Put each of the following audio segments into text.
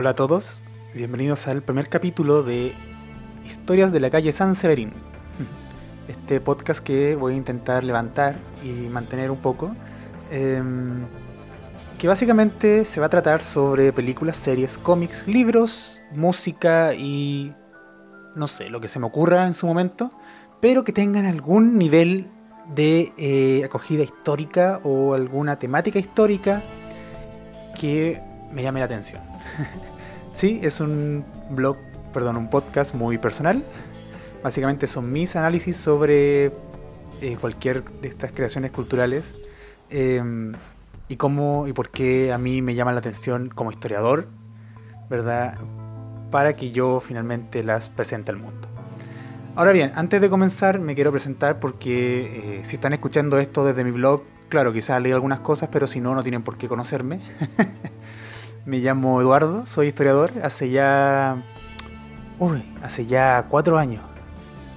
Hola a todos, bienvenidos al primer capítulo de Historias de la calle San Severín. Este podcast que voy a intentar levantar y mantener un poco. em, que básicamente se va a tratar sobre películas, series, cómics, libros, música y no sé, lo que se me ocurra en su momento, pero que tengan algún nivel de eh, acogida histórica o alguna temática histórica que me llame la atención. sí, es un blog, perdón, un podcast muy personal. Básicamente son mis análisis sobre eh, cualquier de estas creaciones culturales eh, y cómo y por qué a mí me llama la atención como historiador, ¿verdad? Para que yo finalmente las presente al mundo. Ahora bien, antes de comenzar me quiero presentar porque eh, si están escuchando esto desde mi blog, claro, quizás leí algunas cosas, pero si no, no tienen por qué conocerme. me llamo Eduardo, soy historiador, hace ya... Uy, hace ya cuatro años.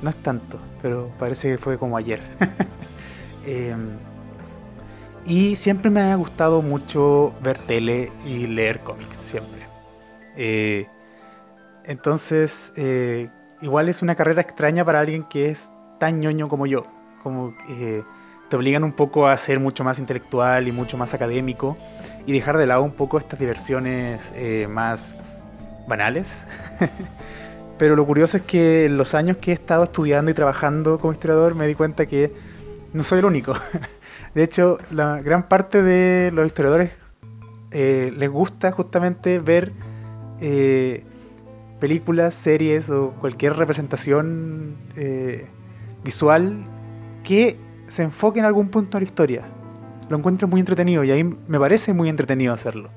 No es tanto, pero parece que fue como ayer. eh, y siempre me ha gustado mucho ver tele y leer cómics, siempre. Eh, entonces, eh, igual es una carrera extraña para alguien que es tan ñoño como yo. Como obligan un poco a ser mucho más intelectual y mucho más académico y dejar de lado un poco estas diversiones eh, más banales. Pero lo curioso es que en los años que he estado estudiando y trabajando como historiador me di cuenta que no soy el único. De hecho, la gran parte de los historiadores eh, les gusta justamente ver eh, películas, series o cualquier representación visual que se enfoque en algún punto de la historia. Lo encuentro muy entretenido y ahí me parece muy entretenido hacerlo.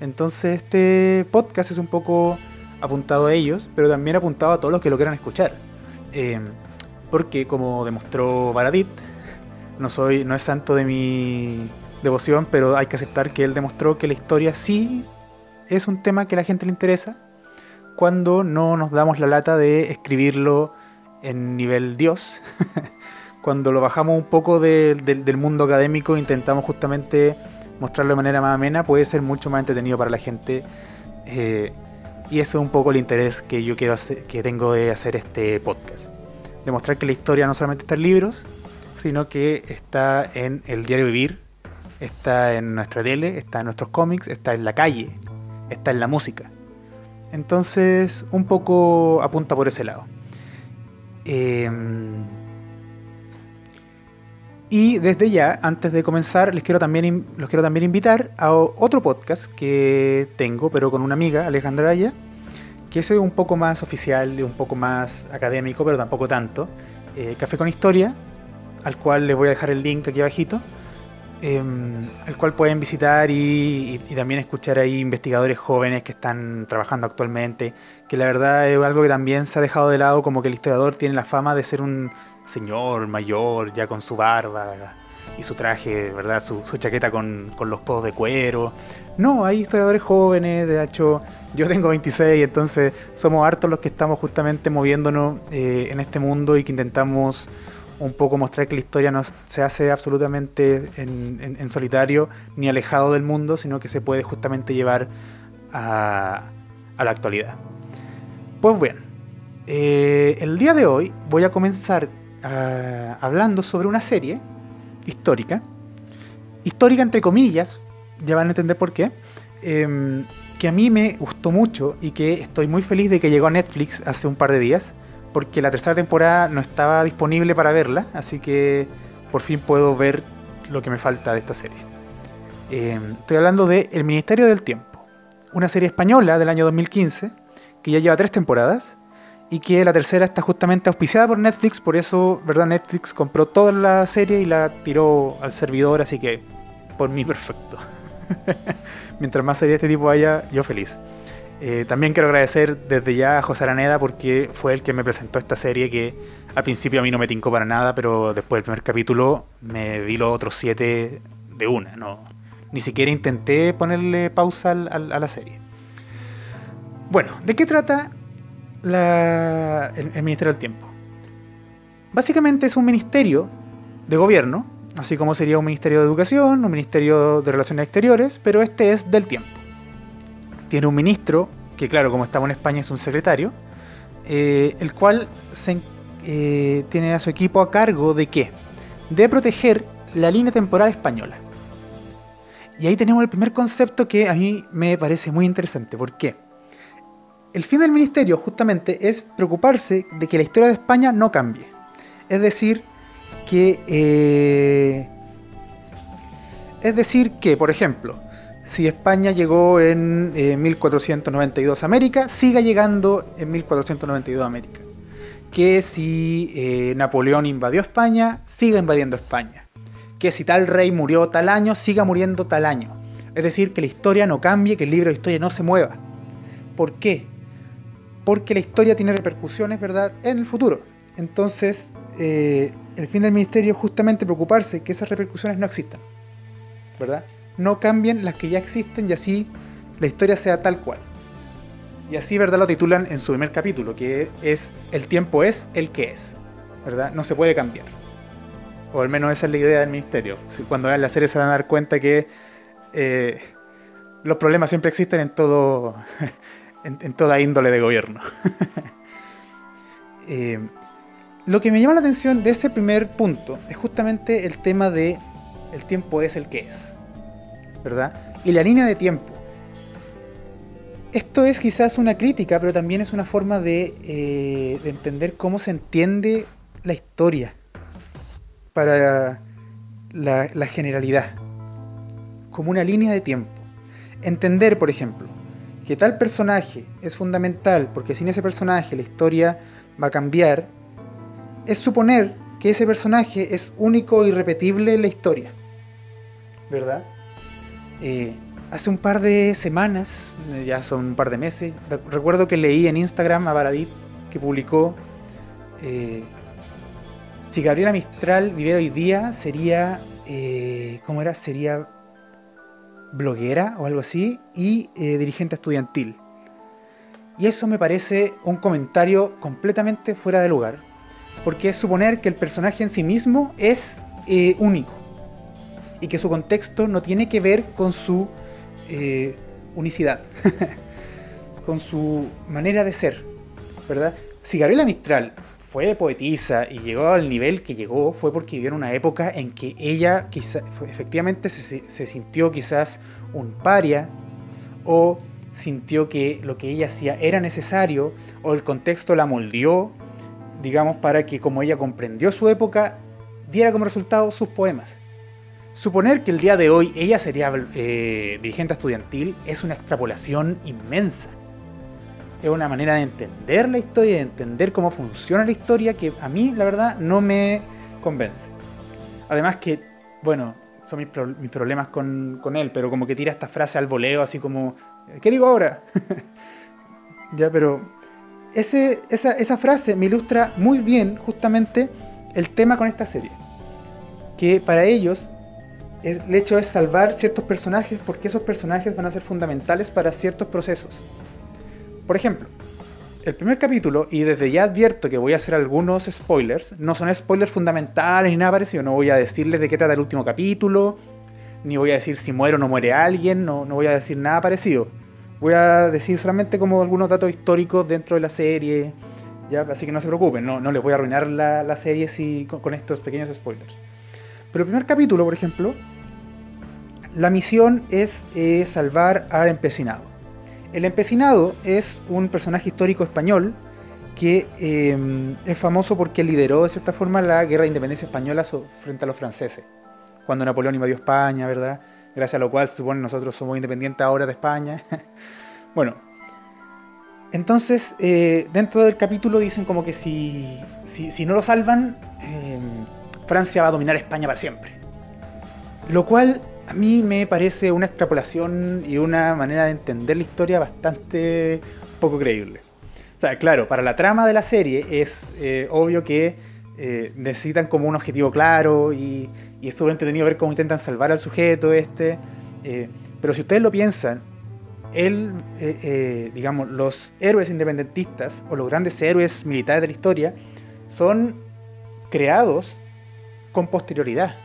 Entonces este podcast es un poco apuntado a ellos, pero también apuntado a todos los que lo quieran escuchar. Eh, porque como demostró Baradit, no soy, no es santo de mi devoción, pero hay que aceptar que él demostró que la historia sí es un tema que a la gente le interesa cuando no nos damos la lata de escribirlo en nivel Dios. cuando lo bajamos un poco de, de, del mundo académico intentamos justamente mostrarlo de manera más amena, puede ser mucho más entretenido para la gente. Eh, y eso es un poco el interés que yo quiero que tengo de hacer este podcast. Demostrar que la historia no solamente está en libros, sino que está en el diario vivir, está en nuestra tele, está en nuestros cómics, está en la calle, está en la música. Entonces, un poco apunta por ese lado. Eh, y desde ya, antes de comenzar, les quiero también, los quiero también invitar a otro podcast que tengo, pero con una amiga, Alejandra Aya, que es un poco más oficial y un poco más académico, pero tampoco tanto. Eh, Café con Historia, al cual les voy a dejar el link aquí abajito, eh, al cual pueden visitar y, y, también escuchar ahí investigadores jóvenes que están trabajando actualmente, que la verdad es algo que también se ha dejado de lado, como que el historiador tiene la fama de ser un señor mayor, ya con su barba y su traje, ¿verdad? Su, chaqueta con, con, los codos de cuero. No, hay historiadores jóvenes, de hecho, yo tengo 26, entonces somos hartos los que estamos justamente moviéndonos eh, en este mundo y que intentamos un poco mostrar que la historia no se hace absolutamente en, en, en solitario ni alejado del mundo, sino que se puede justamente llevar a, a la actualidad. Pues bien, eh, el día de hoy voy a comenzar uh, hablando sobre una serie histórica, histórica entre comillas, ya van a entender por qué, eh, que a mí me gustó mucho y que estoy muy feliz de que llegó a Netflix hace un par de días, porque la tercera temporada no estaba disponible para verla, así que por fin puedo ver lo que me falta de esta serie. Eh, estoy hablando de El Ministerio del Tiempo, una serie española del año 2015 que ya lleva tres temporadas y que la tercera está justamente auspiciada por Netflix, por eso, ¿verdad? Netflix compró toda la serie y la tiró al servidor, así que por mí perfecto. Mientras más serie de este tipo haya, yo feliz. Eh, también quiero agradecer desde ya a José Araneda porque fue el que me presentó esta serie que al principio a mí no me tincó para nada, pero después del primer capítulo me vi los otros siete de una. No, ni siquiera intenté ponerle pausa al, a la serie. Bueno, ¿de qué trata el, Ministerio del Tiempo? Básicamente es un ministerio de gobierno, así como sería un ministerio de educación, un ministerio de relaciones exteriores, pero este es del tiempo. tiene un ministro, que claro, como estamos en España es un secretario, eh, el cual eh, tiene a su equipo a cargo de qué? De proteger la línea temporal española. Y ahí tenemos el primer concepto que a mí me parece muy interesante. ¿Por qué? El fin del ministerio justamente es preocuparse de que la historia de España no cambie. Es decir, que... Eh, es decir, que, por ejemplo, si España llegó en 1492 a América, siga llegando en 1492 a América. Que si eh, Napoleón invadió España, siga invadiendo España. Que si tal rey murió tal año, siga muriendo tal año. Es decir, que la historia no cambie, que el libro de historia no se mueva. ¿Por qué? Porque la historia tiene repercusiones, ¿verdad?, en el futuro. Entonces, eh, el fin del ministerio es justamente preocuparse que esas repercusiones no existan. ¿Verdad? no cambien las que ya existen y así la historia sea tal cual. Y así, ¿verdad? Lo titulan en su primer capítulo, que es El tiempo es el que es, ¿verdad? No se puede cambiar. O al menos esa es la idea del ministerio. Cuando vean la serie se van a dar cuenta que eh, los problemas siempre existen en todo, en, toda índole de gobierno. Eh, lo que me llama la atención de ese primer punto es justamente el tema de el tiempo es el que es. ¿verdad? Y la línea de tiempo. Esto es quizás una crítica, pero también es una forma de, eh, entender cómo se entiende la historia para la, la generalidad, como una línea de tiempo. Entender, por ejemplo, que tal personaje es fundamental porque sin ese personaje la historia va a cambiar, es suponer que ese personaje es único e irrepetible en la historia. ¿Verdad? Eh, hace un par de semanas, ya son un par de meses, recuerdo que leí en Instagram a Baradit que publicó eh, si Gabriela Mistral viviera hoy día sería, eh, ¿cómo era? Sería bloguera o algo así y dirigente estudiantil. Y eso me parece un comentario completamente fuera de lugar, porque es suponer que el personaje en sí mismo es único y que su contexto no tiene que ver con su eh, unicidad, con su manera de ser, ¿verdad? Si Gabriela Mistral fue poetisa y llegó al nivel que llegó fue porque vivió en una época en que ella quizá, efectivamente se, sintió quizás un paria o sintió que lo que ella hacía era necesario o el contexto la moldeó, digamos, para que como ella comprendió su época, diera como resultado sus poemas. Suponer que el día de hoy ella sería eh, dirigente estudiantil es una extrapolación inmensa. Es una manera de entender la historia, de entender cómo funciona la historia que a mí, la verdad, no me convence. Además que, bueno, son mis, problemas con, él, pero como que tira esta frase al voleo, así como, ¿qué digo ahora? ya, pero esa, esa frase me ilustra muy bien justamente el tema con esta serie. Que para ellos el hecho es salvar ciertos personajes porque esos personajes van a ser fundamentales para ciertos procesos. Por ejemplo, el primer capítulo, y desde ya advierto que voy a hacer algunos spoilers, no son spoilers fundamentales ni nada parecido, no voy a decirles de qué trata el último capítulo, ni voy a decir si muere o no muere alguien, no, no voy a decir nada parecido. Voy a decir solamente como algunos datos históricos dentro de la serie, así que no se preocupen, no, no les voy a arruinar la, serie si, con estos pequeños spoilers. Pero el primer capítulo, por ejemplo, la misión es eh, salvar al empecinado. El empecinado es un personaje histórico español que em, es famoso porque lideró de cierta forma la guerra de independencia española frente a los franceses, cuando Napoleón invadió España, ¿verdad? Gracias a lo cual se supone nosotros somos independientes ahora de España. bueno, entonces eh, dentro del capítulo dicen como que si, si no lo salvan, em, Francia va a dominar España para siempre. Lo cual a mí me parece una extrapolación y una manera de entender la historia bastante poco creíble. O sea, claro, para la trama de la serie es eh, obvio que eh, necesitan como un objetivo claro y, y es súper entretenido ver cómo intentan salvar al sujeto este. Eh, pero si ustedes lo piensan, él, digamos, los héroes independentistas o los grandes héroes militares de la historia son creados con posterioridad.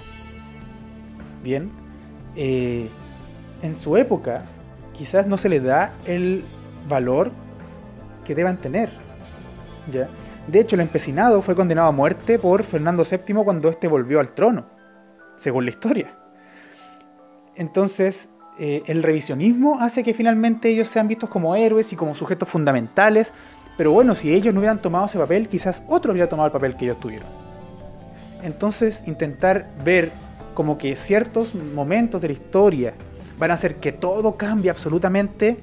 Bien, eh, en su época, quizás no se le da el valor que deban tener. ¿ya? De hecho, el empecinado fue condenado a muerte por Fernando VII cuando éste volvió al trono, según la historia. Entonces, eh, el revisionismo hace que finalmente ellos sean vistos como héroes y como sujetos fundamentales, pero bueno, si ellos no hubieran tomado ese papel, quizás otro hubiera tomado el papel que ellos tuvieron. Entonces, intentar ver como que ciertos momentos de la historia van a hacer que todo cambie absolutamente,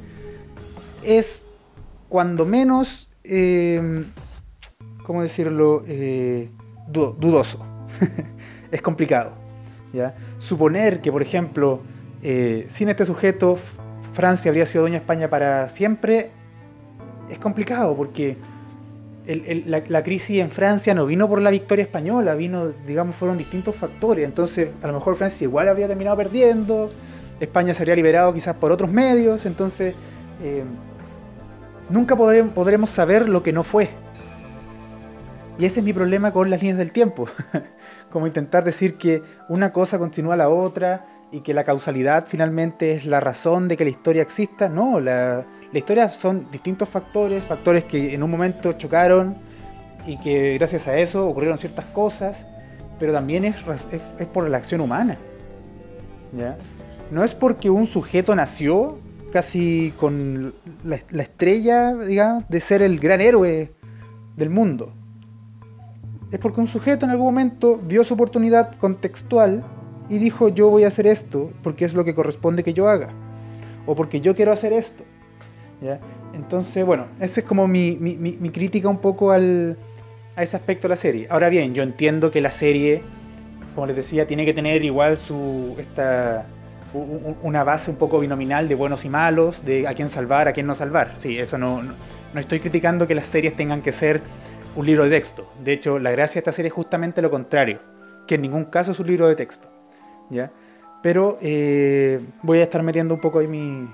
es cuando menos, eh, ¿cómo decirlo?, eh, dudoso. es complicado. ¿ya? Suponer que, por ejemplo, eh, sin este sujeto, Francia habría sido dueña de España para siempre, es complicado porque la, crisis en Francia no vino por la victoria española, vino, digamos, fueron distintos factores. Entonces, a lo mejor Francia igual habría terminado perdiendo, España se habría liberado quizás por otros medios, entonces eh, nunca podremos saber lo que no fue. Y ese es mi problema con las líneas del tiempo. Como intentar decir que una cosa continúa la otra y que la causalidad finalmente es la razón de que la historia exista. No, la, la historia son distintos factores, factores que en un momento chocaron y que gracias a eso ocurrieron ciertas cosas, pero también es, es, por la acción humana. ¿ya? No es porque un sujeto nació casi con la, la estrella, digamos, de ser el gran héroe del mundo. Es porque un sujeto en algún momento vio su oportunidad contextual y dijo yo voy a hacer esto porque es lo que corresponde que yo haga. O porque yo quiero hacer esto. Entonces, bueno, esa es como mi, crítica un poco al, a ese aspecto de la serie. Ahora bien, yo entiendo que la serie, como les decía, tiene que tener igual su esta una base un poco binominal de buenos y malos, de a quién salvar, a quién no salvar. Sí, eso no, no, no estoy criticando que las series tengan que ser un libro de texto. De hecho, la gracia de esta serie es justamente lo contrario, que en ningún caso es un libro de texto. Pero eh, voy a estar metiendo un poco ahí mi,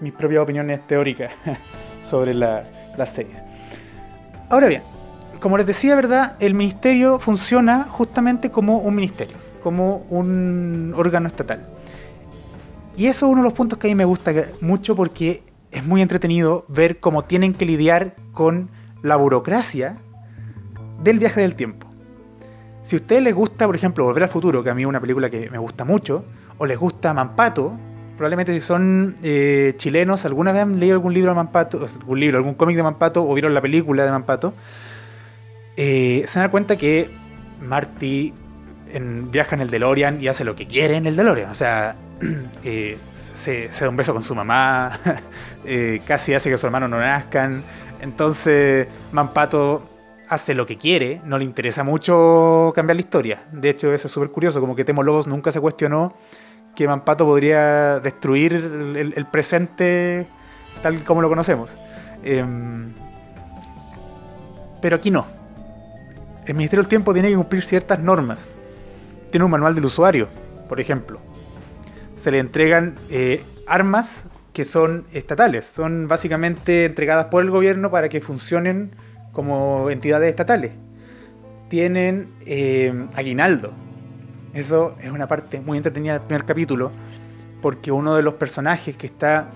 mis propias opiniones teóricas sobre la, las series. Ahora bien, como les decía, ¿verdad? El ministerio funciona justamente como un ministerio, como un órgano estatal. Y eso es uno de los puntos que a mí me gusta mucho porque es muy entretenido ver cómo tienen que lidiar con la burocracia del viaje del tiempo. Si a ustedes les gusta, por ejemplo, Volver al Futuro, que a mí es una película que me gusta mucho, o les gusta Mampato, probablemente si son eh, chilenos, alguna vez han leído algún libro de Mampato, algún libro, algún cómic de Mampato, o vieron la película de Mampato, eh, se dan cuenta que Marty viaja en el DeLorean y hace lo que quiere en el DeLorean. O sea, eh, se, da un beso con su mamá, casi hace que su hermano no nazcan. Entonces, Mampato hace lo que quiere, no le interesa mucho cambiar la historia. De hecho, eso es súper curioso, como que Temo Lobos nunca se cuestionó que Mampato podría destruir el, presente tal como lo conocemos. Em, pero aquí no. El Ministerio del Tiempo tiene que cumplir ciertas normas. Tiene un manual del usuario, por ejemplo. Se le entregan eh, armas que son estatales, son básicamente entregadas por el gobierno para que funcionen como entidades estatales. Tienen eh, aguinaldo, eso es una parte muy entretenida del primer capítulo, porque uno de los personajes que está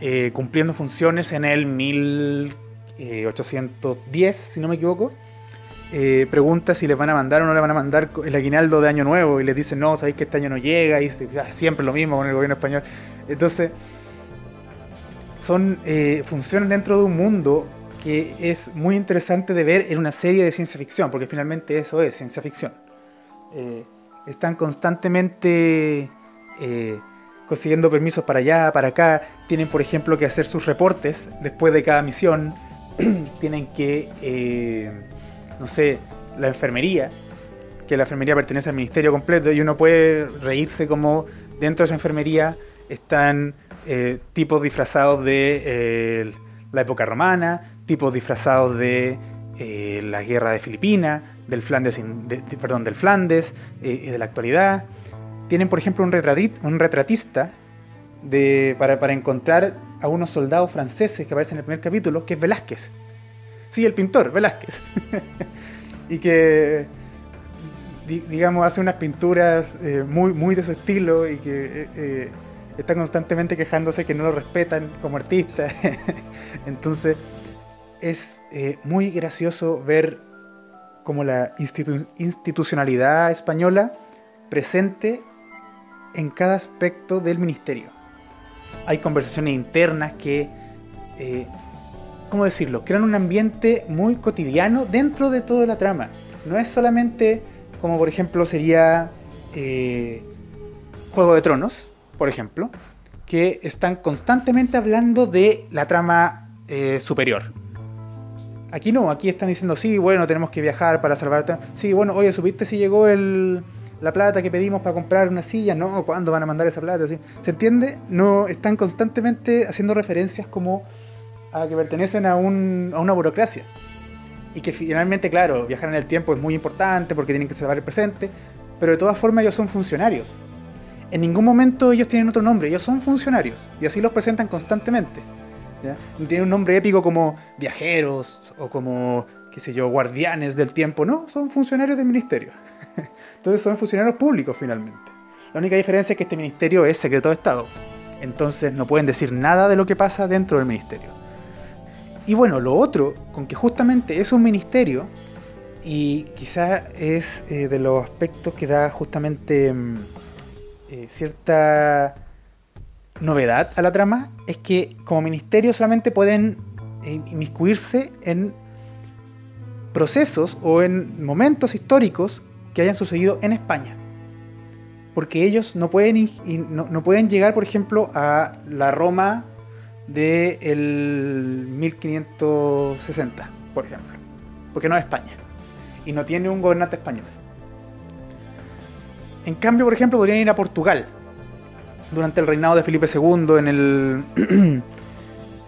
eh, cumpliendo funciones en el 1810, si no me equivoco, eh, pregunta si les van a mandar o no le van a mandar el aguinaldo de Año Nuevo y les dice no, sabéis que este año no llega y ah, siempre lo mismo con el gobierno español. Entonces, son eh, funciones dentro de un mundo que es muy interesante de ver en una serie de ciencia ficción, porque finalmente eso es ciencia ficción. Están constantemente eh, consiguiendo permisos para allá, para acá, tienen por ejemplo que hacer sus reportes después de cada misión, tienen que, eh, no sé, la enfermería, que la enfermería pertenece al ministerio completo y uno puede reírse como dentro de esa enfermería están eh, tipos disfrazados de la época romana, tipos disfrazados de la guerra de Filipinas, del Flandes, perdón, del Flandes eh, de la actualidad. Tienen, por ejemplo, un, retratista de, para, para, encontrar a unos soldados franceses que aparecen en el primer capítulo, que es Velázquez. Sí, el pintor, Velázquez. y que, digamos, hace unas pinturas eh, muy, muy de su estilo y que eh, está constantemente quejándose que no lo respetan como artista. Entonces es eh, muy gracioso ver como la institucionalidad española presente en cada aspecto del ministerio. Hay conversaciones internas que, eh, ¿cómo decirlo?, crean un ambiente muy cotidiano dentro de toda la trama. No es solamente como por ejemplo sería eh, Juego de Tronos, por ejemplo, que están constantemente hablando de la trama superior. Aquí no, aquí están diciendo, sí, bueno, tenemos que viajar para salvarte. Sí, bueno, oye, ¿supiste si llegó el, la plata que pedimos para comprar una silla, no, ¿cuándo van a mandar esa plata? ¿Se entiende? No, están constantemente haciendo referencias como a que pertenecen a, un, a una burocracia. Y que finalmente, claro, viajar en el tiempo es muy importante porque tienen que salvar el presente, pero de todas formas ellos son funcionarios. En ningún momento ellos tienen otro nombre, ellos son funcionarios. Y así los presentan constantemente. No tienen un nombre épico como viajeros o como, qué sé yo, guardianes del tiempo, no, son funcionarios del ministerio. Entonces son funcionarios públicos finalmente. La única diferencia es que este ministerio es secreto de Estado. Entonces no pueden decir nada de lo que pasa dentro del ministerio. Y bueno, lo otro, con que justamente es un ministerio, y quizá es eh, de los aspectos que da justamente mm, eh, cierta novedad a la trama, es que como ministerio solamente pueden inmiscuirse en procesos o en momentos históricos que hayan sucedido en España. Porque ellos no pueden, no, pueden llegar, por ejemplo, a la Roma del 1560, por ejemplo. Porque no es España. Y no tiene un gobernante español. En cambio, por ejemplo, podrían ir a Portugal. Durante el reinado de Felipe II en el...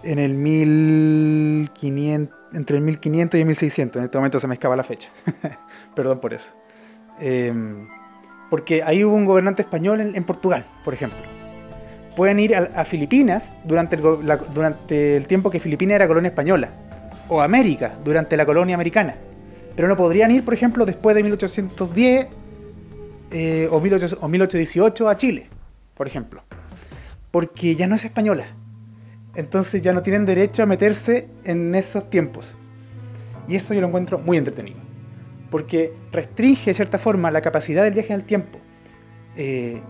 en el 1500, entre el 1500 y el 1600. En este momento se me escapa la fecha. Perdón por eso. Em, porque ahí hubo un gobernante español en, Portugal, por ejemplo. Pueden ir a, Filipinas durante el, durante el tiempo que Filipinas era colonia española. O América durante la colonia americana. Pero no podrían ir, por ejemplo, después de 1810 eh, o, 1818 a Chile, por ejemplo. Porque ya no es española. Entonces ya no tienen derecho a meterse en esos tiempos. Y eso yo lo encuentro muy entretenido porque restringe de cierta forma la capacidad del viaje en el tiempo. Eh,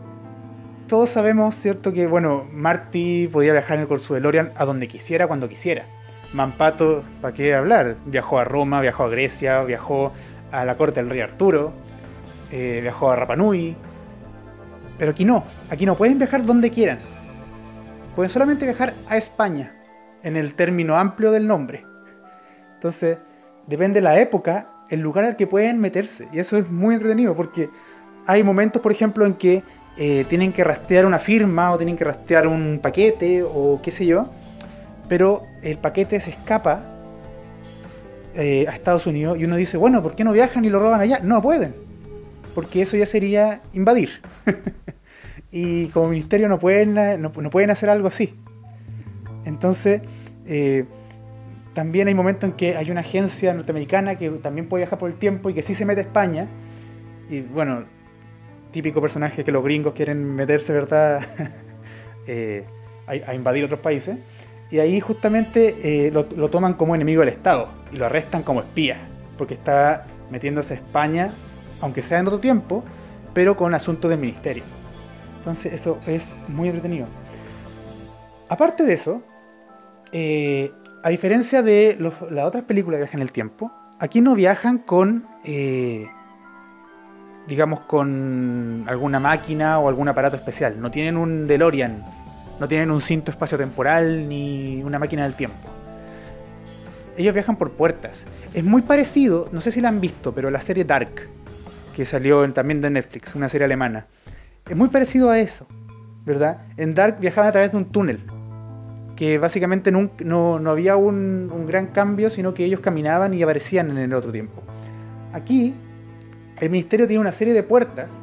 todos sabemos, ¿cierto?, que, bueno, Marty podía viajar con su DeLorean a donde quisiera, cuando quisiera. Mampato, ¿para qué hablar? Viajó a Roma, viajó a Grecia, viajó a la corte del rey Arturo, eh, viajó a Rapanui. Pero aquí no, aquí no pueden viajar donde quieran. Pueden solamente viajar a España, en el término amplio del nombre. Entonces, depende de la época, el lugar al que pueden meterse. Y eso es muy entretenido porque hay momentos, por ejemplo, en que eh, tienen que rastrear una firma o tienen que rastrear un paquete o qué sé yo, pero el paquete se escapa eh, a Estados Unidos y uno dice, bueno, ¿por qué no viajan y lo roban allá? No pueden, porque eso ya sería invadir. y como ministerio no pueden, no, pueden hacer algo así. Entonces, eh, también hay momentos en que hay una agencia norteamericana que también puede viajar por el tiempo y que sí se mete a España. Y bueno, típico personaje que los gringos quieren meterse, ¿verdad? Eh, a, invadir otros países. Y ahí justamente eh, lo, toman como enemigo del Estado y lo arrestan como espía, porque está metiéndose a España, aunque sea en otro tiempo, pero con asuntos del ministerio. Entonces eso es muy entretenido. Aparte de eso, eh, a diferencia de las otras películas de viaje en el tiempo, aquí no viajan con, eh, digamos, con alguna máquina o algún aparato especial. No tienen un DeLorean, no tienen un cinto espacio-temporal ni una máquina del tiempo. Ellos viajan por puertas. Es muy parecido, no sé si la han visto, pero la serie Dark, que salió también de Netflix, una serie alemana. Es muy parecido a eso, ¿verdad? En Dark viajaban a través de un túnel que básicamente no, había un, gran cambio, sino que ellos caminaban y aparecían en el otro tiempo. Aquí, el ministerio tiene una serie de puertas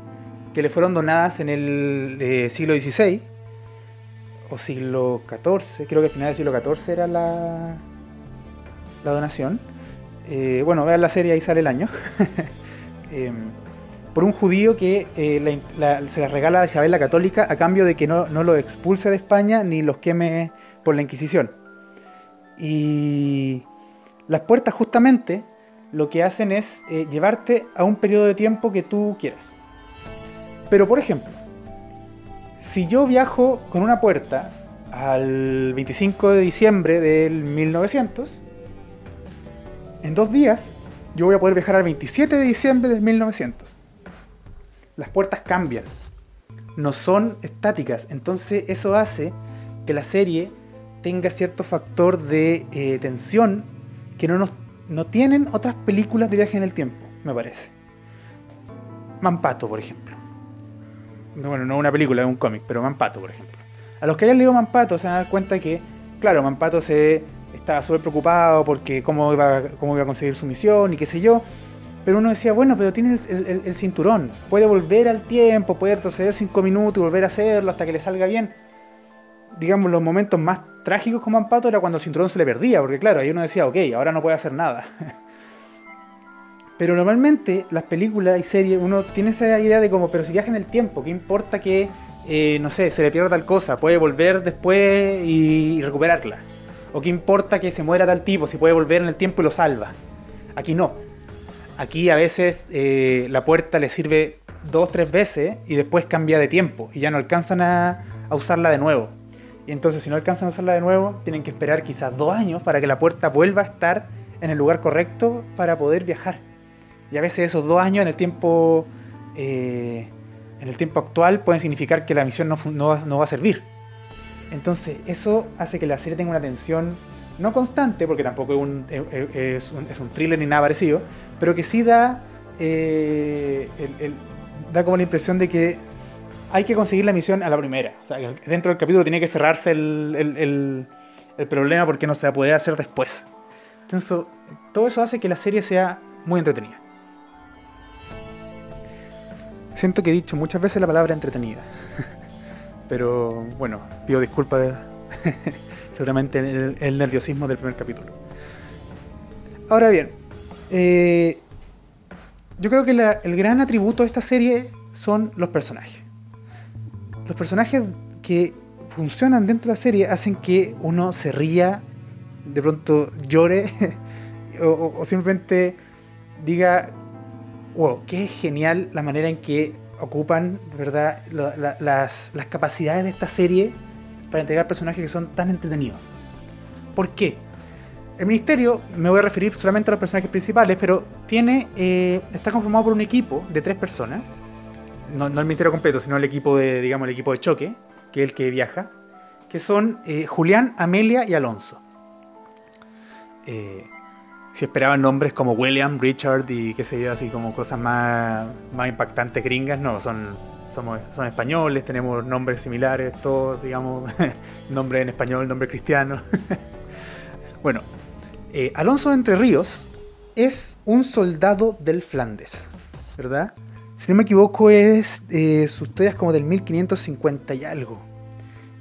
que le fueron donadas en el eh, siglo XVI o siglo XIV, creo que al final del siglo XIV era la, la donación. Eh, bueno, vean la serie, ahí sale el año. Em, por un judío que eh, se la regala a Isabel la Católica a cambio de que no, no lo expulse de España ni los queme por la Inquisición. Y las puertas justamente lo que hacen es eh, llevarte a un periodo de tiempo que tú quieras. Pero por ejemplo, si yo viajo con una puerta al 25 de diciembre del 1900, en dos días yo voy a poder viajar al 27 de diciembre del 1900. Las puertas cambian, no son estáticas, entonces eso hace que la serie tenga cierto factor de eh, tensión que no, nos, no tienen otras películas de viaje en el tiempo, me parece. Mampato, por ejemplo. Bueno, no una película, es un cómic, pero Mampato, por ejemplo. A los que hayan leído Mampato se van a dar cuenta que, claro, Mampato se estaba súper preocupado porque cómo iba, cómo iba a conseguir su misión y qué sé yo. Pero uno decía, bueno, pero tiene el, cinturón, puede volver al tiempo, puede retroceder cinco minutos y volver a hacerlo hasta que le salga bien. Digamos, los momentos más trágicos con Mampato era cuando el cinturón se le perdía, porque claro, ahí uno decía, ok, ahora no puede hacer nada. Pero normalmente las películas y series, uno tiene esa idea de como, pero si viaja en el tiempo, ¿qué importa que, eh, no sé, se le pierda tal cosa? Puede volver después y recuperarla. ¿O qué importa que se muera tal tipo si puede volver en el tiempo y lo salva? Aquí no. Aquí a veces eh, la puerta le sirve dos, tres veces y después cambia de tiempo y ya no alcanzan a, usarla de nuevo. Y entonces si no alcanzan a usarla de nuevo, tienen que esperar quizás dos años para que la puerta vuelva a estar en el lugar correcto para poder viajar. Y a veces esos dos años en el tiempo, eh, en el tiempo actual pueden significar que la misión no, no va a servir. Entonces, eso hace que la serie tenga una tensión no constante, porque tampoco es un, es un, thriller ni nada parecido, pero que sí da, eh, da como la impresión de que hay que conseguir la misión a la primera. O sea, dentro del capítulo tiene que cerrarse el, problema porque no se puede hacer después. Entonces, todo eso hace que la serie sea muy entretenida. Siento que he dicho muchas veces la palabra entretenida. Pero bueno, pido disculpas seguramente el, el, nerviosismo del primer capítulo. Ahora bien, eh, yo creo que el gran atributo de esta serie son los personajes. Los personajes que funcionan dentro de la serie hacen que uno se ría, de pronto llore o, simplemente diga, wow, qué genial la manera en que ocupan ¿verdad? las, capacidades de esta serie para entregar personajes que son tan entretenidos. ¿Por qué? El ministerio, me voy a referir solamente a los personajes principales, pero tiene eh, está conformado por un equipo de tres personas. No, el ministerio completo, sino el equipo de, digamos, el equipo de choque, que es el que viaja, que son eh, Julián, Amelia y Alonso. Eh, si esperaban nombres como William, Richard y qué sé yo, así como cosas más, más impactantes gringas, no, son, somos, son españoles, tenemos nombres similares, todos, digamos, nombre en español, nombre cristiano. bueno, eh, Alonso de Entre Ríos es un soldado del Flandes, ¿verdad? Si no me equivoco, es eh, su historia como del 1550 y algo.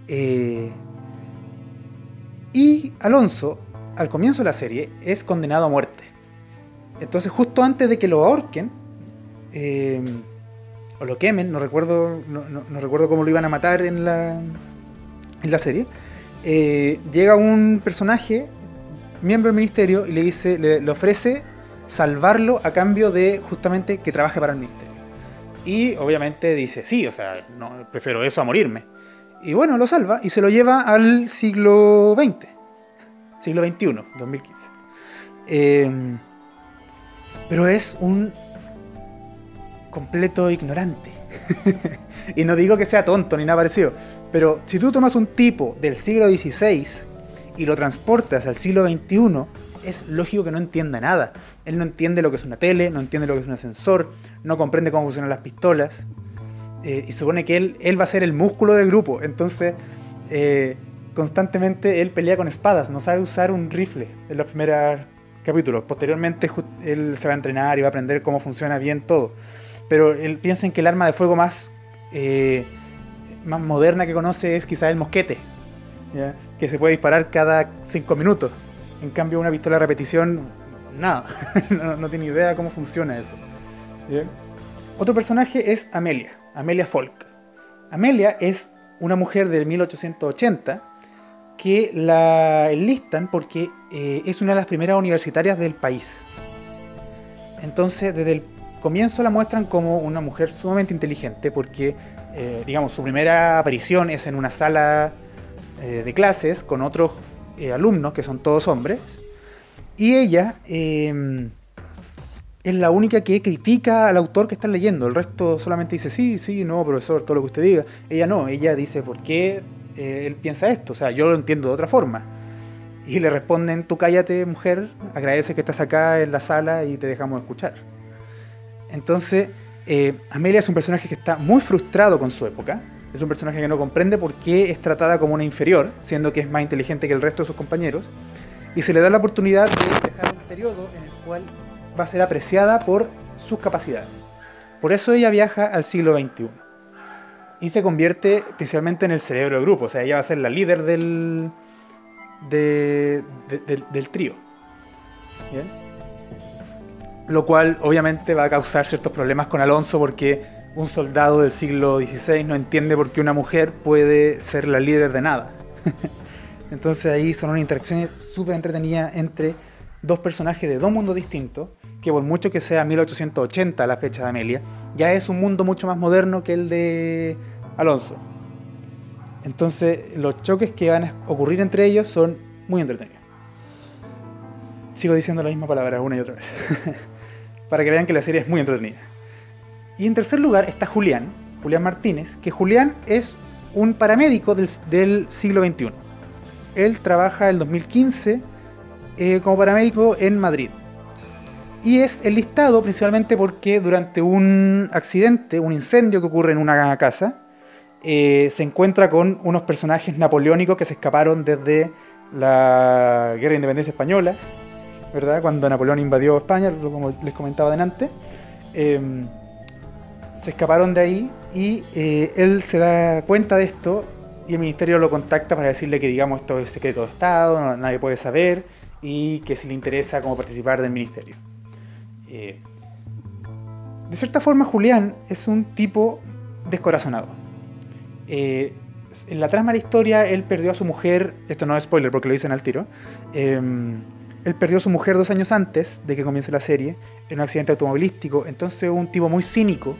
Eh, y Alonso al comienzo de la serie, es condenado a muerte. Entonces, justo antes de que lo ahorquen, eh, o lo quemen, no recuerdo, no, recuerdo cómo lo iban a matar en la, en la serie, eh, llega un personaje, miembro del ministerio, y le dice, le, ofrece salvarlo a cambio de justamente que trabaje para el ministerio. Y obviamente dice, sí, o sea, no, prefiero eso a morirme. Y bueno, lo salva y se lo lleva al siglo XX siglo XXI, 2015. Em, pero es un completo ignorante. y no digo que sea tonto ni nada parecido, pero si tú tomas un tipo del siglo XVI y lo transportas al siglo XXI, es lógico que no entienda nada. Él no entiende lo que es una tele, no entiende lo que es un ascensor, no comprende cómo funcionan las pistolas. Eh, y supone que él, él va a ser el músculo del grupo. Entonces, eh, constantemente él pelea con espadas, no sabe usar un rifle en los primeros capítulos. Posteriormente él se va a entrenar y va a aprender cómo funciona bien todo. Pero él piensa en que el arma de fuego más, eh, moderna que conoce es quizás el mosquete, que se puede disparar cada 5 minutos. En cambio una pistola de repetición, nada, no, tiene idea cómo funciona eso. Otro personaje es Amelia, Amelia Folk. Amelia es una mujer del 1880 que la enlistan porque eh, es una de las primeras universitarias del país. Entonces, desde el comienzo la muestran como una mujer sumamente inteligente porque, eh, digamos, su primera aparición es en una sala eh, de clases con otros alumnos que son todos hombres. Y ella em, es la única que critica al autor que está leyendo. El resto solamente dice, sí, sí, no, profesor, todo lo que usted diga. Ella no, ella dice, ¿por qué eh, él piensa esto? O sea, yo lo entiendo de otra forma. Y le responden, tú cállate, mujer, agradece que estás acá en la sala y te dejamos escuchar. Entonces, eh, Amelia es un personaje que está muy frustrado con su época. Es un personaje que no comprende por qué es tratada como una inferior, siendo que es más inteligente que el resto de sus compañeros. Y se le da la oportunidad de dejar un periodo en el cual va a ser apreciada por sus capacidades. Por eso ella viaja al siglo XXI. Y se convierte principalmente en el cerebro del grupo. O sea, ella va a ser la líder del, del trío. Lo cual obviamente va a causar ciertos problemas con Alonso porque un soldado del siglo XVI no entiende por qué una mujer puede ser la líder de nada. Entonces ahí son unas interacciones súper entretenidas entre dos personajes de dos mundos distintos, que por mucho que sea 1880 la fecha de Amelia, ya es un mundo mucho más moderno que el de Alonso. Entonces los choques que van a ocurrir entre ellos son muy entretenidos. Sigo diciendo la misma palabra una y otra vez, para que vean que la serie es muy entretenida. Y en tercer lugar está Julián, Julián Martínez, que Julián es un paramédico del, siglo XXI. Él trabaja el 2015 eh, como paramédico en Madrid. Y es enlistado principalmente porque durante un accidente, un incendio que ocurre en una casa, eh, se encuentra con unos personajes napoleónicos que se escaparon desde la Guerra de Independencia Española, ¿verdad? Cuando Napoleón invadió España, como les comentaba adelante. Em, se escaparon de ahí y eh, él se da cuenta de esto y el ministerio lo contacta para decirle que digamos esto es secreto de Estado, nadie puede saber y que si le interesa como participar del ministerio. Eh, de cierta forma, Julián es un tipo descorazonado. Eh, en la trama de la historia, él perdió a su mujer, esto no es spoiler porque lo dicen al tiro, em, él perdió a su mujer dos años antes de que comience la serie en un accidente automovilístico, entonces es un tipo muy cínico,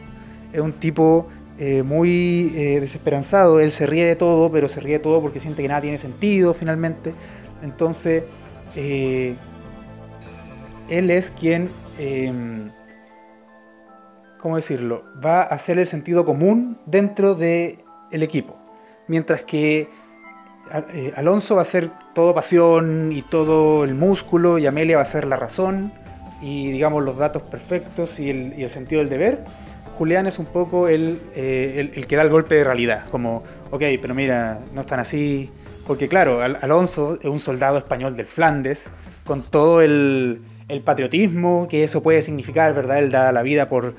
es un tipo eh, muy desesperanzado, él se ríe de todo, pero se ríe de todo porque siente que nada tiene sentido finalmente, entonces eh, él es quien, em, ¿cómo decirlo?, va a hacer el sentido común dentro del equipo. Mientras que eh, Alonso va a ser todo pasión y todo el músculo y Amelia va a ser la razón y digamos los datos perfectos y el, sentido del deber. Julián es un poco el, eh, el, que da el golpe de realidad, como, ok, pero mira, no están así, porque claro, Alonso es un soldado español del Flandes, con todo el, patriotismo que eso puede significar, ¿verdad? Él da la vida por,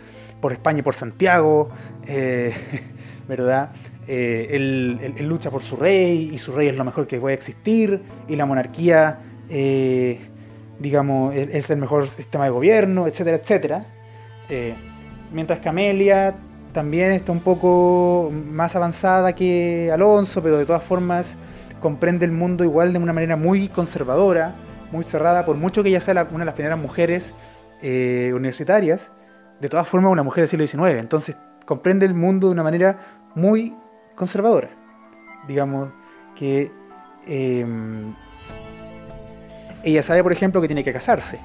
España y por Santiago, eh, ¿verdad? Eh, él, lucha por su rey y su rey es lo mejor que puede existir y la monarquía, eh, digamos, es, el mejor sistema de gobierno, etcétera, etcétera. mientras que Amelia también está un poco más avanzada que Alonso, pero de todas formas comprende el mundo igual de una manera muy conservadora, muy cerrada, por mucho que ella sea una de las primeras mujeres eh, universitarias, de todas formas una mujer del siglo XIX, entonces comprende el mundo de una manera muy conservadora. Digamos que em, ella sabe, por ejemplo, que tiene que casarse.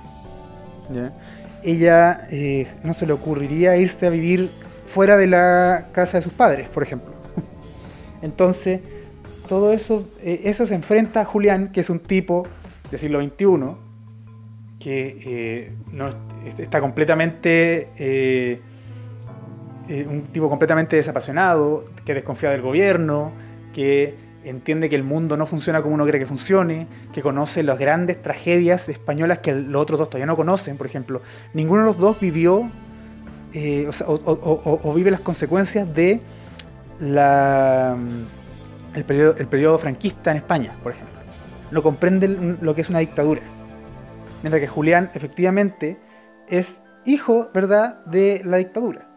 Ella eh, no se le ocurriría irse a vivir fuera de la casa de sus padres, por ejemplo. Entonces, todo eso, eh, eso se enfrenta a Julián, que es un tipo del siglo XXI, que eh, no, está completamente, eh, un tipo completamente desapasionado, que desconfía del gobierno, que entiende que el mundo no funciona como uno cree que funcione, que conoce las grandes tragedias españolas que los otros dos todavía no conocen, por ejemplo. Ninguno de los dos vivió o vive las consecuencias de la el periodo, franquista en España, por ejemplo. No comprende lo que es una dictadura. Mientras que Julián efectivamente es hijo, ¿verdad?, de la dictadura.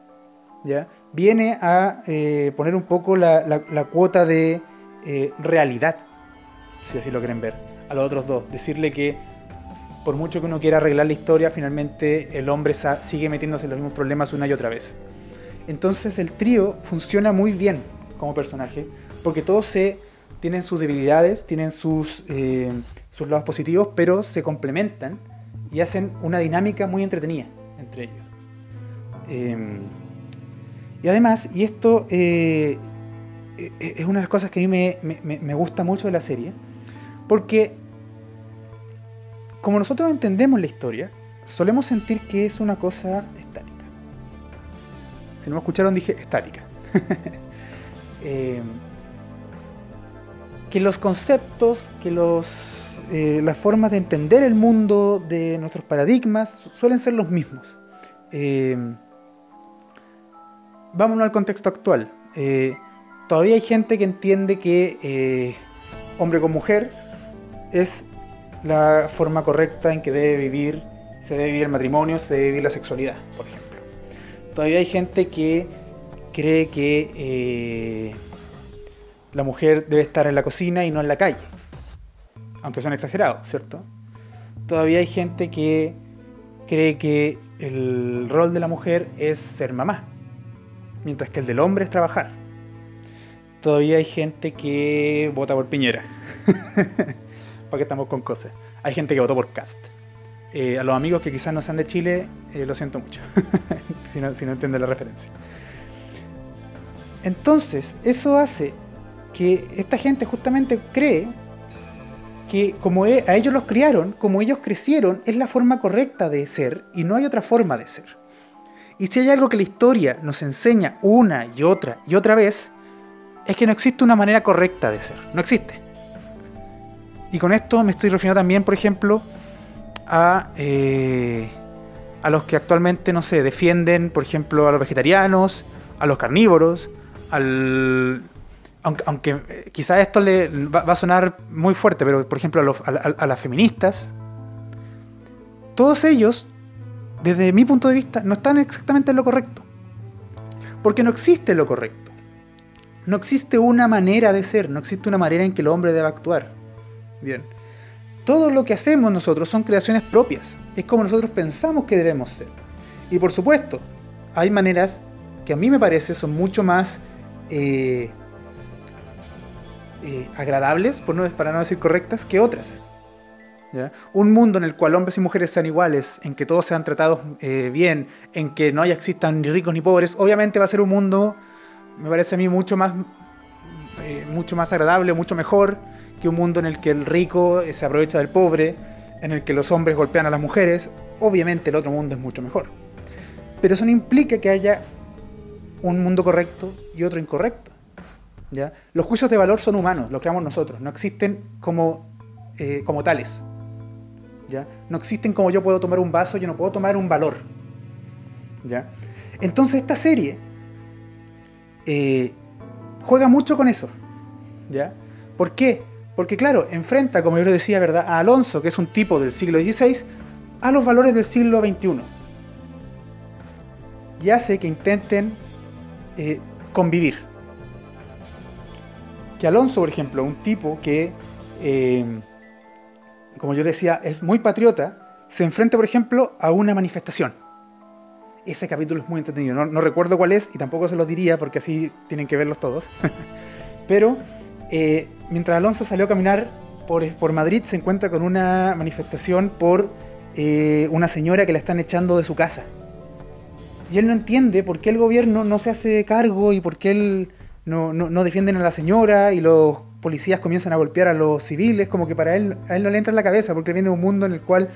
Viene a eh, poner un poco la, cuota de eh, realidad, si así lo quieren ver, a los otros dos. Decirle que por mucho que uno quiera arreglar la historia, finalmente el hombre sigue metiéndose en los mismos problemas una y otra vez. Entonces el trío funciona muy bien como personaje, porque todos tienen sus debilidades, tienen sus, eh, sus lados positivos, pero se complementan y hacen una dinámica muy entretenida entre ellos. Em, y además, y esto eh, e-, es una de las cosas que a mí me, gusta mucho de la serie, porque como nosotros entendemos la historia, solemos sentir que es una cosa estática. Si no me escucharon, dije estática. Em, que los conceptos, que los, eh, las formas de entender el mundo de nuestros paradigmas suelen ser los mismos. Em, vámonos al contexto actual. Eh, todavía hay gente que entiende que eh, hombre con mujer es la forma correcta en que debe vivir, se debe vivir el matrimonio, se debe vivir la sexualidad, por ejemplo. Todavía hay gente que cree que eh, la mujer debe estar en la cocina y no en la calle. Aunque son exagerados, ¿cierto? Todavía hay gente que cree que el rol de la mujer es ser mamá mientras que el del hombre es trabajar. Todavía hay gente que vota por Piñera. ¿Para qué estamos con cosas? Hay gente que votó por Cast. Eh, a los amigos que quizás no sean de Chile, eh, lo siento mucho, si, no, si no entienden la referencia. Entonces, eso hace que esta gente justamente cree que como e, a ellos los criaron, como ellos crecieron, es la forma correcta de ser y no hay otra forma de ser. Y si hay algo que la historia nos enseña una y otra y otra vez, es que no existe una manera correcta de ser. No existe. Y con esto me estoy refiriendo también, por ejemplo, a, eh, a los que actualmente, no sé, defienden, por ejemplo, a los vegetarianos, a los carnívoros, al... Aunque, eh, quizás esto le va, a sonar muy fuerte, pero por ejemplo a las feministas, todos ellos desde mi punto de vista, no están exactamente en lo correcto. Porque no existe lo correcto. No existe una manera de ser, no existe una manera en que el hombre deba actuar. Bien. Todo lo que hacemos nosotros son creaciones propias. Es como nosotros pensamos que debemos ser. Y por supuesto, hay maneras que a mí me parece son mucho más eh, eh, agradables, por no, para no decir correctas, que otras. Un mundo en el cual hombres y mujeres sean iguales, en que todos sean tratados eh, bien, en que no haya existan ni ricos ni pobres, obviamente va a ser un mundo, me parece a mí, mucho más, eh, mucho más agradable, mucho mejor que un mundo en el que el rico se aprovecha del pobre, en el que los hombres golpean a las mujeres. Obviamente el otro mundo es mucho mejor. Pero eso no implica que haya un mundo correcto y otro incorrecto. ¿ya? Los juicios de valor son humanos, los creamos nosotros, no existen como, eh, como tales. No existen como yo puedo tomar un vaso, yo no puedo tomar un valor, ¿ya? Entonces esta serie eh, juega mucho con eso, ¿ya? ¿Por qué? Porque claro, enfrenta, como yo le decía, ¿verdad? A Alonso, que es un tipo del siglo XVI, a los valores del siglo XXI. Y hace que intenten eh, convivir. Que Alonso, por ejemplo, un tipo que eh, como yo decía, es muy patriota, se enfrenta, por ejemplo, a una manifestación. Ese capítulo es muy entretenido. No, recuerdo cuál es y tampoco se los diría porque así tienen que verlos todos. Pero eh, mientras Alonso salió a caminar por, por, Madrid, se encuentra con una manifestación por eh, una señora que la están echando de su casa. Y él no entiende por qué el gobierno no se hace cargo y por qué él no, no, no defienden a la señora y los policías comienzan a golpear a los civiles, como que para él, a él no le entra en la cabeza, porque viene de un mundo en el cual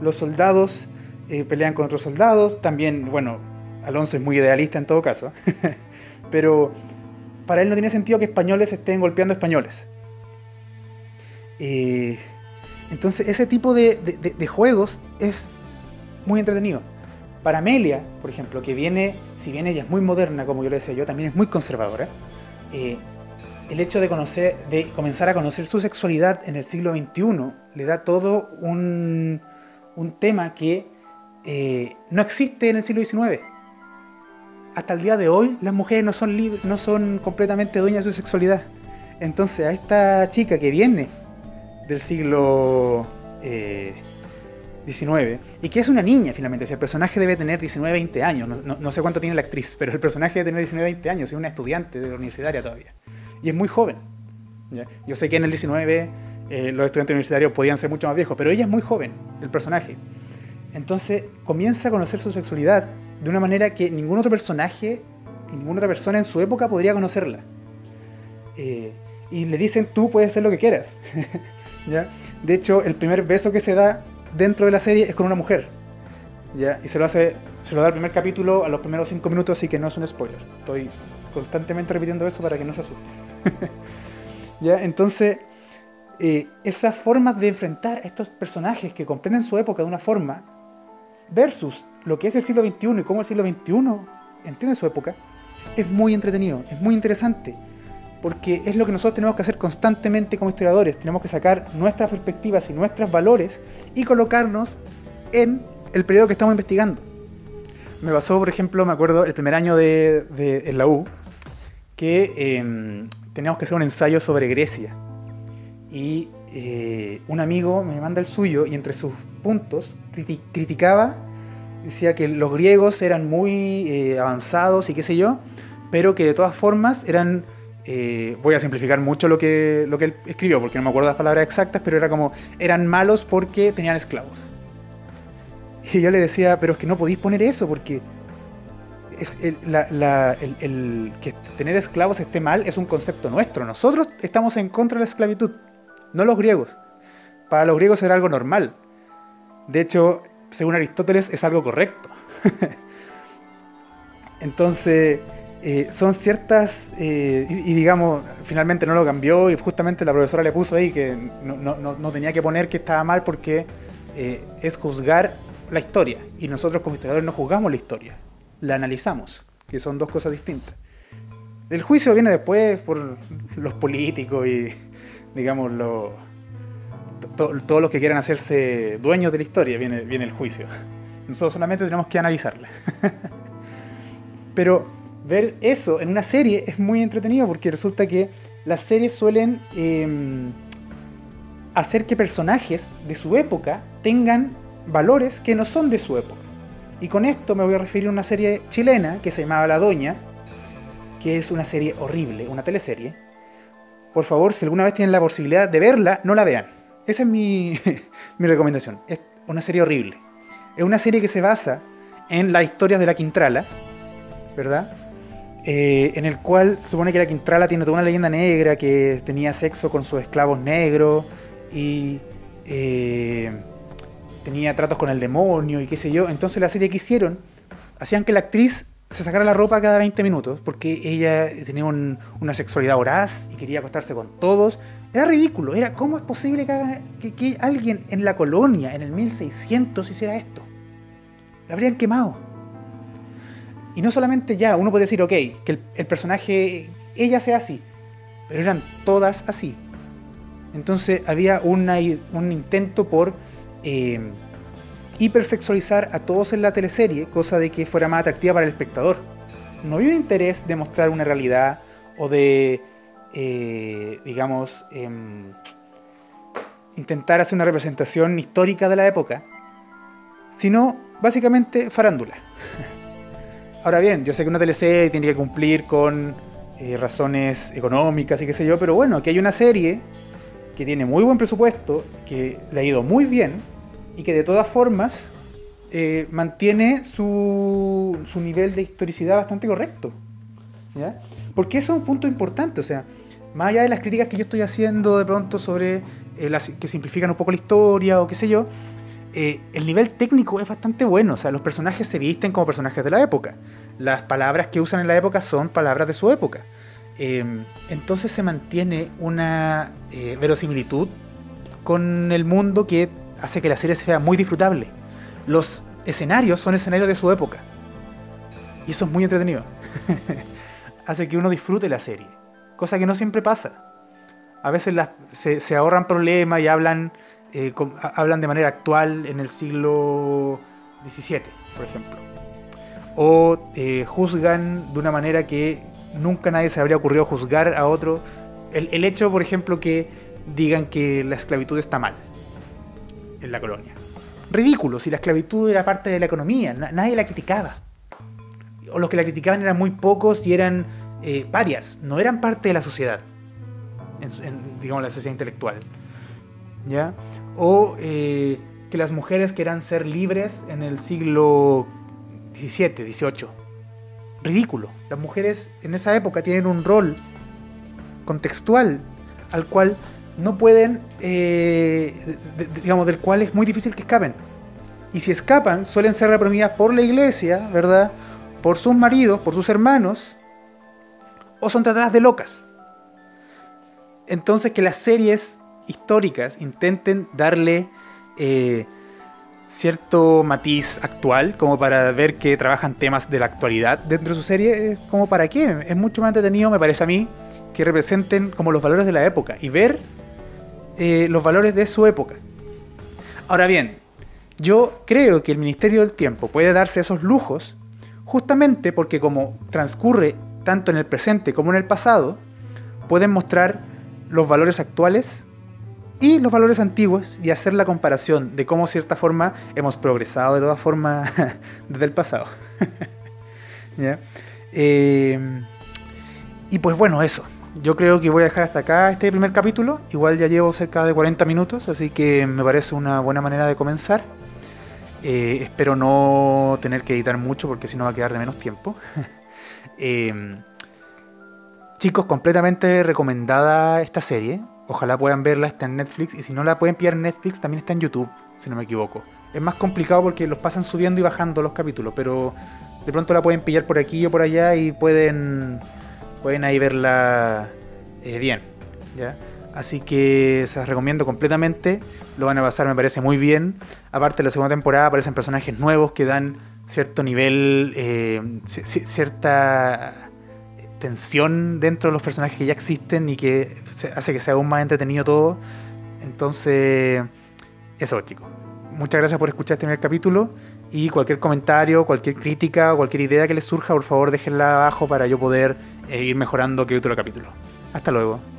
los soldados eh, pelean con otros soldados, también, bueno, Alonso es muy idealista en todo caso, pero para él no tiene sentido que españoles estén golpeando españoles. Eh, entonces ese tipo de, juegos es muy entretenido. Para Amelia, por ejemplo, que viene, si bien ella es muy moderna, como yo le decía yo, también es muy conservadora, eh, el hecho de comenzar a conocer su sexualidad en el siglo XXI le da todo un, tema que eh, no existe en el siglo XIX. hasta el día de hoy las mujeres no son completamente dueñas de su sexualidad. Entonces a esta chica que viene del siglo XIX eh, y que es una niña finalmente, si el personaje debe tener 19, 20 años, no, sé cuánto tiene la actriz, pero el personaje debe tener 19, 20 años, es una estudiante de universitaria todavía. Y es muy joven. Yo sé que en el 19 eh, los estudiantes universitarios podían ser mucho más viejos, pero ella es muy joven, el personaje. Entonces comienza a conocer su sexualidad de una manera que ningún otro personaje ninguna otra persona en su época podría conocerla. Eh, y le dicen, tú puedes hacer lo que quieras. ¿Ya? De hecho, el primer beso que se da dentro de la serie es con una mujer. ¿Ya? Y se lo hace, se lo da el primer capítulo a los primeros cinco minutos, así que no es un spoiler. Estoy constantemente repitiendo eso para que no se asusten. ¿Ya? Entonces, eh, esas formas de enfrentar a estos personajes que comprenden su época de una forma, versus lo que es el siglo XXI y cómo el siglo XXI entiende su época, es muy entretenido, es muy interesante, porque es lo que nosotros tenemos que hacer constantemente como historiadores, tenemos que sacar nuestras perspectivas y nuestros valores y colocarnos en el periodo que estamos investigando. Me pasó, por ejemplo, me acuerdo el primer año de, en la U, que em, teníamos que hacer un ensayo sobre Grecia. Y eh, un amigo me manda el suyo y entre sus puntos criticaba decía que los griegos eran muy eh, avanzados y qué sé yo, pero que de todas formas eran, eh, voy a simplificar mucho lo que, lo que él escribió, porque no me acuerdo las palabras exactas, pero era como, eran malos porque tenían esclavos. Y yo le decía, pero es que no podéis poner eso, porque el, que tener esclavos esté mal es un concepto nuestro. Nosotros estamos en contra de la esclavitud, no los griegos. Para los griegos era algo normal. De hecho, según Aristóteles, es algo correcto. Entonces, eh, son ciertas, eh, y, digamos, finalmente no lo cambió y justamente la profesora le puso ahí que no, tenía que poner que estaba mal porque eh, es juzgar la historia. Y nosotros como historiadores no juzgamos la historia, la analizamos, que son dos cosas distintas. El juicio viene después por los políticos y, digamos, los todos los que quieran hacerse dueños de la historia, viene, viene el juicio. Nosotros solamente tenemos que analizarla. Pero ver eso en una serie es muy entretenido porque resulta que las series suelen em, hacer que personajes de su época tengan valores que no son de su época. Y con esto me voy a referir a una serie chilena que se llamaba La Doña, que es una serie horrible, una teleserie. Por favor, si alguna vez tienen la posibilidad de verla, no la vean esa es mi, recomendación. Es una serie horrible. Es una serie que se basa en las historias de la Quintrala, ¿verdad? Eh, en el cual supone que la Quintrala tiene toda una leyenda negra que tenía sexo con sus esclavos negros y eh, tenía tratos con el demonio y qué sé yo. Entonces la serie que hicieron hacían que la actriz se sacara la ropa cada 20 minutos porque ella tenía una sexualidad voraz y quería acostarse con todos era ridículo, era cómo es posible que, alguien en la colonia, en el 1600, hiciera esto. La habrían quemado. Y no solamente ya, uno puede decir, ok, que el, personaje, ella sea así, pero eran todas así. Entonces había un intento por eh, hipersexualizar a todos en la teleserie, cosa de que fuera más atractiva para el espectador. No había un interés de mostrar una realidad o de eh, digamos, em, intentar hacer una representación histórica de la época, sino básicamente farándula. Ahora bien, yo sé que una TLC tiene que cumplir con eh, razones económicas y qué sé yo, pero bueno, aquí hay una serie que tiene muy buen presupuesto, que le ha ido muy bien y que de todas formas eh, mantiene su, su nivel de historicidad bastante correcto. ¿ya? Porque eso es un punto importante, o sea, más allá de las críticas que yo estoy haciendo de pronto sobre eh, las, que simplifican un poco la historia o qué sé yo, eh, el nivel técnico es bastante bueno, o sea, los personajes se visten como personajes de la época, las palabras que usan en la época son palabras de su época. Em, entonces se mantiene una verosimilitud con el mundo que hace que la serie sea muy disfrutable. Los escenarios son escenarios de su época. Y eso es muy entretenido. hace que uno disfrute la serie, cosa que no siempre pasa. A veces se, ahorran problemas y hablan, eh, hablan de manera actual en el siglo XVII, por ejemplo. o eh, juzgan de una manera que nunca nadie se habría ocurrido juzgar a otro. El, el hecho, por ejemplo, que digan que la esclavitud está mal en la colonia. Ridículo, si la esclavitud era parte de la economía, nadie la criticaba. O los que la criticaban eran muy pocos y eran eh, parias, no eran parte de la sociedad, digamos la sociedad intelectual. ¿Ya? O eh, que las mujeres querían ser libres en el siglo XVII, XVIII. Ridículo. Las mujeres en esa época tienen un rol contextual al cual no pueden, eh, digamos, del cual es muy difícil que escapen. Y si escapan, suelen ser reprimidas por la iglesia, ¿verdad? Por sus maridos, por sus hermanos, o son tratadas de locas. Entonces que las series históricas intenten darle eh, cierto matiz actual, como para ver que trabajan temas de la actualidad dentro de su serie, como para qué. Es mucho más entretenido, me parece a mí, que representen como los valores de la época y ver eh, los valores de su época. Ahora bien, yo creo que el Ministerio del Tiempo puede darse esos lujos justamente porque como transcurre tanto en el presente como en el pasado, pueden mostrar los valores actuales y los valores antiguos y hacer la comparación de cómo, de cierta forma, hemos progresado de todas formas desde el pasado. Eh, y pues bueno, eso yo creo que voy a dejar hasta acá este primer capítulo. Igual ya llevo cerca de 40 minutos, así que me parece una buena manera de comenzar. Eh, espero no tener que editar mucho porque si no va a quedar de menos tiempo. Em, chicos, completamente recomendada esta serie. Ojalá puedan verla, está en Netflix. Y si no la pueden pillar en Netflix, también está en YouTube, si no me equivoco. Es más complicado porque los pasan subiendo y bajando los capítulos, pero de pronto la pueden pillar por aquí o por allá y pueden pueden ahí verla eh, bien. ¿ya? Así que se las recomiendo completamente. Lo van a pasar, me parece muy bien. Aparte, de la segunda temporada aparecen personajes nuevos que dan cierto nivel, eh, cierta tensión dentro de los personajes que ya existen y que hace que sea aún más entretenido todo. Entonces, eso, chicos. Muchas gracias por escuchar este primer capítulo. Y cualquier comentario, cualquier crítica, cualquier idea que les surja, por favor déjenla abajo para yo poder eh, ir mejorando capítulo a capítulo. Hasta luego.